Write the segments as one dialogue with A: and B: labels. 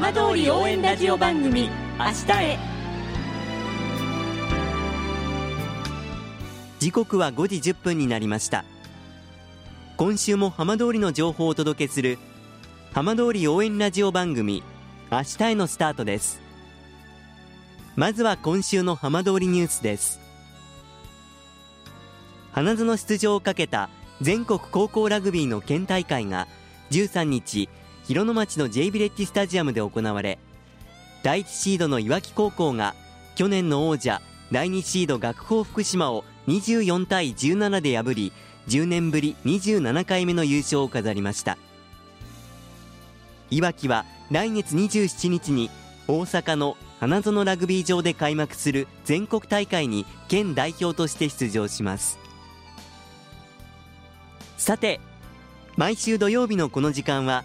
A: 浜通り応援ラジオ番組明日へ。
B: 時刻は5時1分になりました。今週も浜通りの情報をお届けする浜通り応援ラジオ番組明日へのスタートです。まずは今週の浜通りニュースです。花園出場をかけた全国高校ラグビーの県大会が13日広野町の J ビレッジスタジアムで行われ第1シードのいわき高校が去年の王者第2シード学法福島を24対17で破り10年ぶり27回目の優勝を飾りました。いわきは来月27日に大阪の花園ラグビー場で開幕する全国大会に県代表として出場します。さて毎週土曜日のこの時間は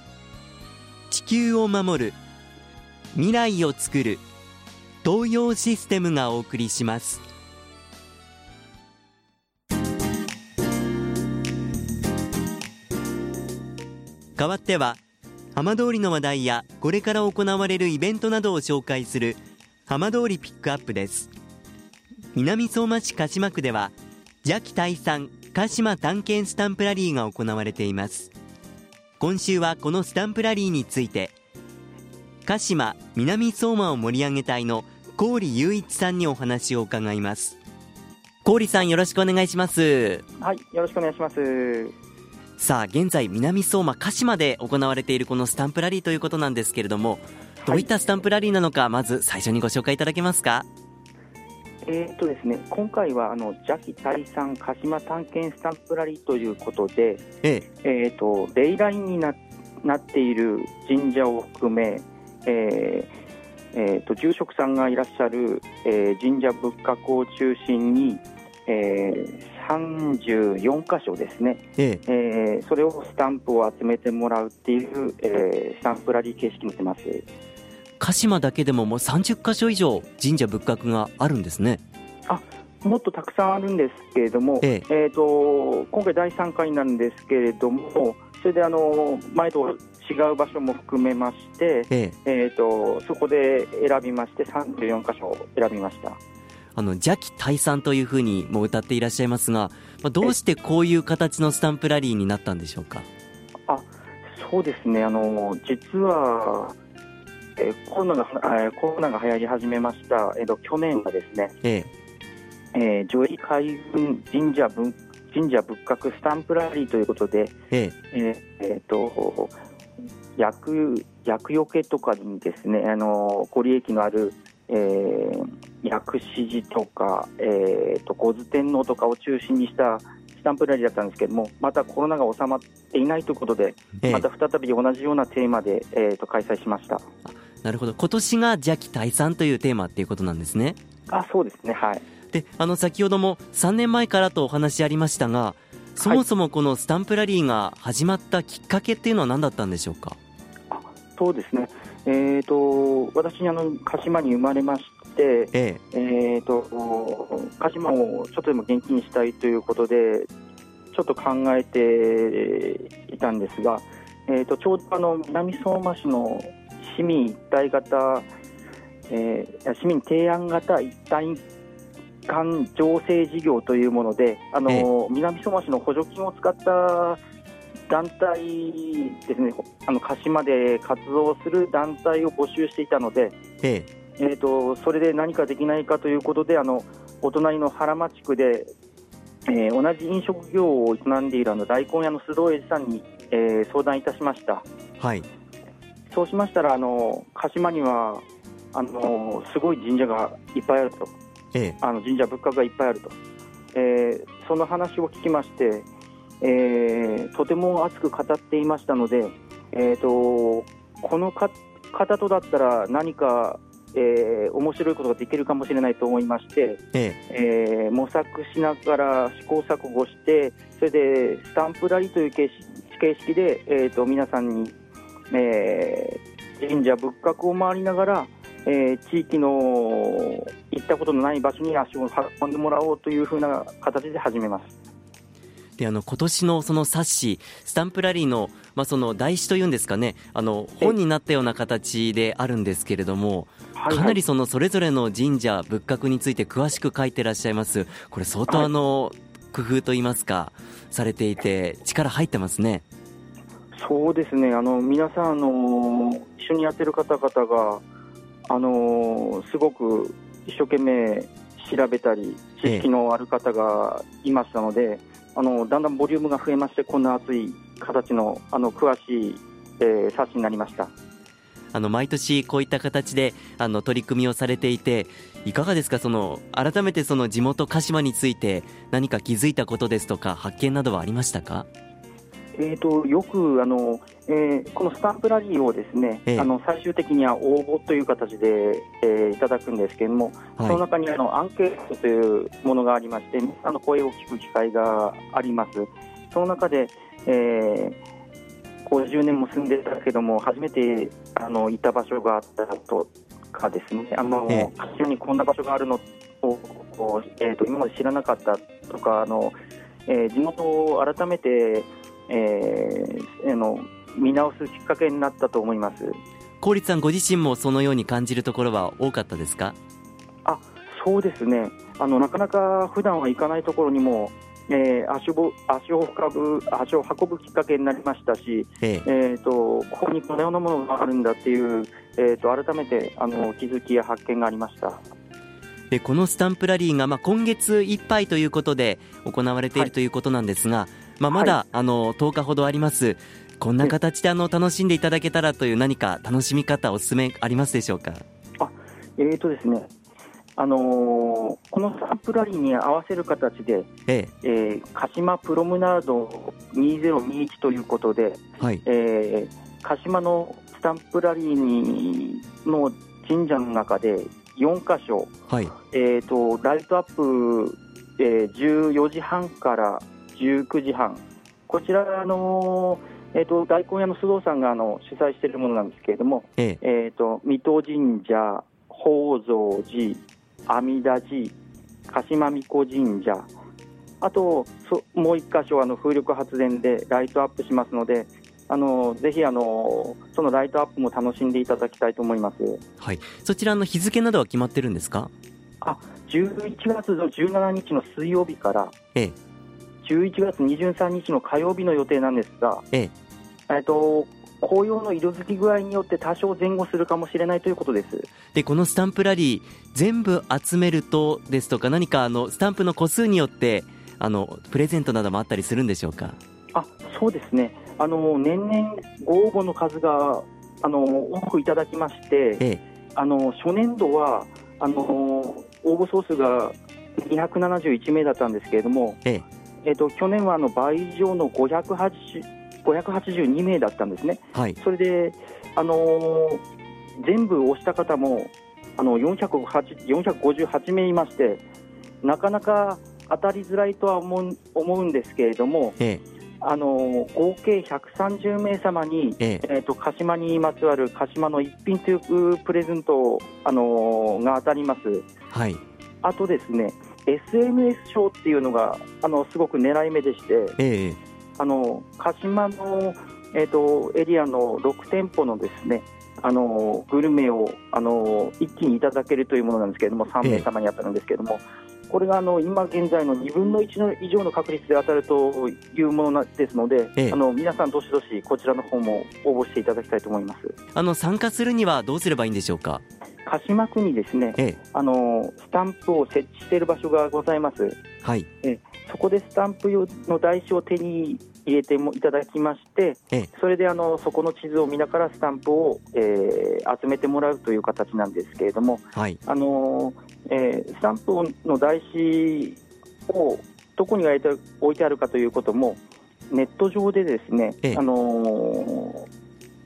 B: 地球を守る未来をつくる東洋システムがお送りします。代わっては浜通りの話題やこれから行われるイベントなどを紹介する浜通りピックアップです。南相馬市鹿島区では邪気退散鹿島探検スタンプラリーが行われています。今週はこのスタンプラリーについて鹿島南相馬を盛り上げ隊の郡雄一さんにお話を伺います。郡さんよろしくお願いします。
C: はいよろしくお願いします。
B: さあ現在南相馬鹿島で行われているこのスタンプラリーということなんですけれどもどういったスタンプラリーなのか、まず最初にご紹介いただけますか？
C: えーとですね、今回はあの邪気退散鹿島探検スタンプラリーということで、
B: え
C: え。ーとレイラインにななっている神社を含め、えーえーと住職さんがいらっしゃる、えー神社仏閣を中心に、えー34箇所ですね、
B: ええ。
C: えーそれをスタンプを集めてもらうっていう、えースタンプラリー形式になってます。
B: 鹿島だけでももう30箇所以上神社仏閣があるんですね。
C: もっとたくさんあるんですけれども、
B: え
C: え。ーと今回、第3回になるんですけれども、それであの前と違う場所も含めまして、
B: ええ。
C: えー、とそこで選びまして、34箇所を選びました。
B: あの邪気退散というふうにも歌っていらっしゃいますが、まあ、どうしてこういう形のスタンプラリーになったんでしょうか？
C: そうですね、あの実は、えーコロナがえーコロナが流行り始めました、えー、と去年はですね、
B: え
C: え。ー、上位海軍神社文神社仏閣スタンプラリーということで、
B: ええ。
C: えーえーと薬薬よけとかにですねあのご利益のある、えー薬師寺とか、えー、と天皇とかを中心にしたスタンプラリーだったんですけどもまたコロナが収まっていないということで、
B: ええ。
C: また再び同じようなテーマで、えー、と開催しました
B: なるほど。今年が邪気退散というテーマっていうことなんですね。
C: あそうですね。はい。
B: であの先ほども3年前からとお話ありましたがそもそもこのスタンプラリーが始まったきっかけっていうのは何だったんでしょうか？
C: そうですね。えー、と私あの鹿島に生まれまして、
B: え
C: え。ー、と鹿島をちょっとでも元気にしたいということでちょっと考えていたんですが、えー、とちょうどあの南相馬市の市民一体型、えー市民提案型一体間醸成事業というものであの、
B: え
C: 南相馬市の補助金を使った団体ですねあの鹿島で活動する団体を募集していたので、
B: ええ。
C: えー、とそれで何かできないかということであのお隣の原町区で、えー同じ飲食業を営んでいるあの大根屋の須藤英二さんに、えー相談いたしました。
B: えはい
C: そうしましたらあの鹿島にはあのすごい神社がいっぱいあると。
B: ええ。
C: あの神社仏閣がいっぱいあると、えーその話を聞きまして、えーとても熱く語っていましたので、えー、とこのか方とだったら何か、えー、面白いことができるかもしれないと思いまして、
B: え
C: え。ー模索しながら試行錯誤してそれでスタンプラリーという形式形式で、えー、と皆さんに、えー神社仏閣を回りながら、えー地域の行ったことのない場所に足を運んでもらおうというふうな形で始めます。
B: えであの今年のその冊子スタンプラリーの,、まあその台紙というんですかねあの本になったような形であるんですけれども、
C: はい
B: かなりそのそれぞれの神社仏閣について詳しく書いてらっしゃいます。これ相当
C: はい。
B: あの、工夫といいますかされていて力入ってますね
C: そうですね、あの皆さん、あの一緒にやってる方々が、あのすごく一生懸命調べたり、知識のある方がいましたので、あのだんだんボリュームが増えまして、こんな熱い形のあの詳しい、えー冊子になりました。
B: あの毎年こういった形であの取り組みをされていていかがですか？その改めてその地元鹿島について何か気づいたことですとか発見などはありましたか？
C: えー、とよくあの、えーこのスタンプラリーをですね、
B: ええ。
C: あの最終的には応募という形で、えーいただくんですけれども、その
B: は
C: 中にあのアンケートというものがありまして、皆さんの声を聞く機会があります。その中で、えー50年も住んでたけども、初めてあのいた場所があったとかですね、あの、
B: え
C: にこんな場所があるのを、えー、と今まで知らなかったとか、あのえー地元を改めて、えーあの見直すきっかけになったと思います。
B: い郡さんご自身もそのように感じるところは多かったですか？
C: そうですね、あのなかなか普段は行かないところにも、えー足ぼ足を運ぶ足を運ぶきっかけになりましたし、
B: ええ
C: えー、とここにこのようなものがあるんだっていう、えー、と改めてあの気づきや発見がありました。
B: でこのスタンプラリーが、まあ、今月いっぱいということで行われてい
C: はい
B: るということなんですが、まあ、まだ、あの10日ほどあります。こんな形であの楽しんでいただけたらという何か楽しみ方おすすめありますでしょうか？
C: えーとですね。あのーこのスタンプラリーに合わせる形で、
B: え
C: え。ー鹿島プロムナード2021ということで、
B: えはい。
C: えー鹿島のスタンプラリーにの神社の中で4箇所、
B: はい。
C: えー、とライトアップ、えー14時半から19時半、こちら、あのーえー、と大根屋の須藤さんがあの主催しているものなんですけれども、
B: ええ。
C: えー、と水戸神社、宝蔵寺、阿弥陀寺、鹿島巫女神社、あとそもう一箇所あの風力発電でライトアップしますので、あのぜひあのそのライトアップも楽しんでいただきたいと思います。
B: はい。そちらの日付などは決まってるんですか
C: ？11月の17日の水曜日から、
B: ええ
C: 11月23日の火曜日の予定なんですが、
B: え
C: え。っと紅葉の色づき具合によって多少前後するかもしれないということです。
B: でこのスタンプラリー全部集めるとですとか何かあのスタンプの個数によってあのプレゼントなどもあったりするんでしょうか？
C: あそうですね、あの年々ご応募の数があの多くいただきまして、
B: え
C: あの初年度はあの応募総数が271名だったんですけれども、
B: え
C: えっと去年はあの倍以上の580 582名だったんですね。
B: えはい
C: それで、あのー全部押した方もあの408 458名いまして、なかなか当たりづらいとは思う思うんですけれども、
B: え
C: あのー合計130名様に、
B: えええ
C: えー、と鹿島にまつわる鹿島の一品というプレゼントを、あのーが当たります。
B: はい
C: あとですね、SNS 賞っていうのがあのすごく狙い目でして、
B: ええ。
C: あの鹿島の、えー、とエリアの6店舗のですねあのグルメをあの一気にいただけるというものなんですけれども、3名様に当たるんですけれども、これがあの今現在の2分の1の以上の確率で当たるというものなですので、
B: ええ。
C: あの皆さん、どしどしこちらの方も応募していただきたいと思います。
B: あの参加するにはどうすればいいんでしょうか？
C: 鹿島区にですね
B: ええ。
C: あのスタンプを設置している場所がございます。
B: はい。
C: そこでスタンプ用の台紙を手に入れてもいただきまして、
B: ええ。
C: それであのそこの地図を見ながらスタンプを、えー集めてもらうという形なんですけれども、
B: はい。
C: あのーえースタンプの台紙をどこに置いて置いてあるかということもネット上でですね、
B: ええ。
C: あのー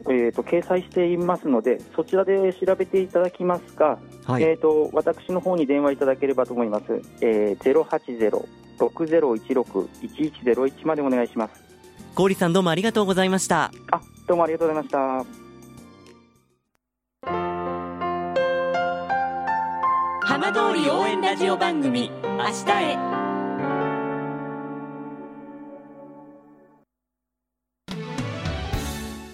C: えー、と掲載していますので、そちらで調べていただきますか、
B: はい、
C: えー、と私の方に電話いただければと思います、えー、080-6016-1101までお願いします。
B: 郡さんどうもありがとうございました。
C: あどうもありがとうございました。
A: 浜通り応援ラジオ番組「明日へ」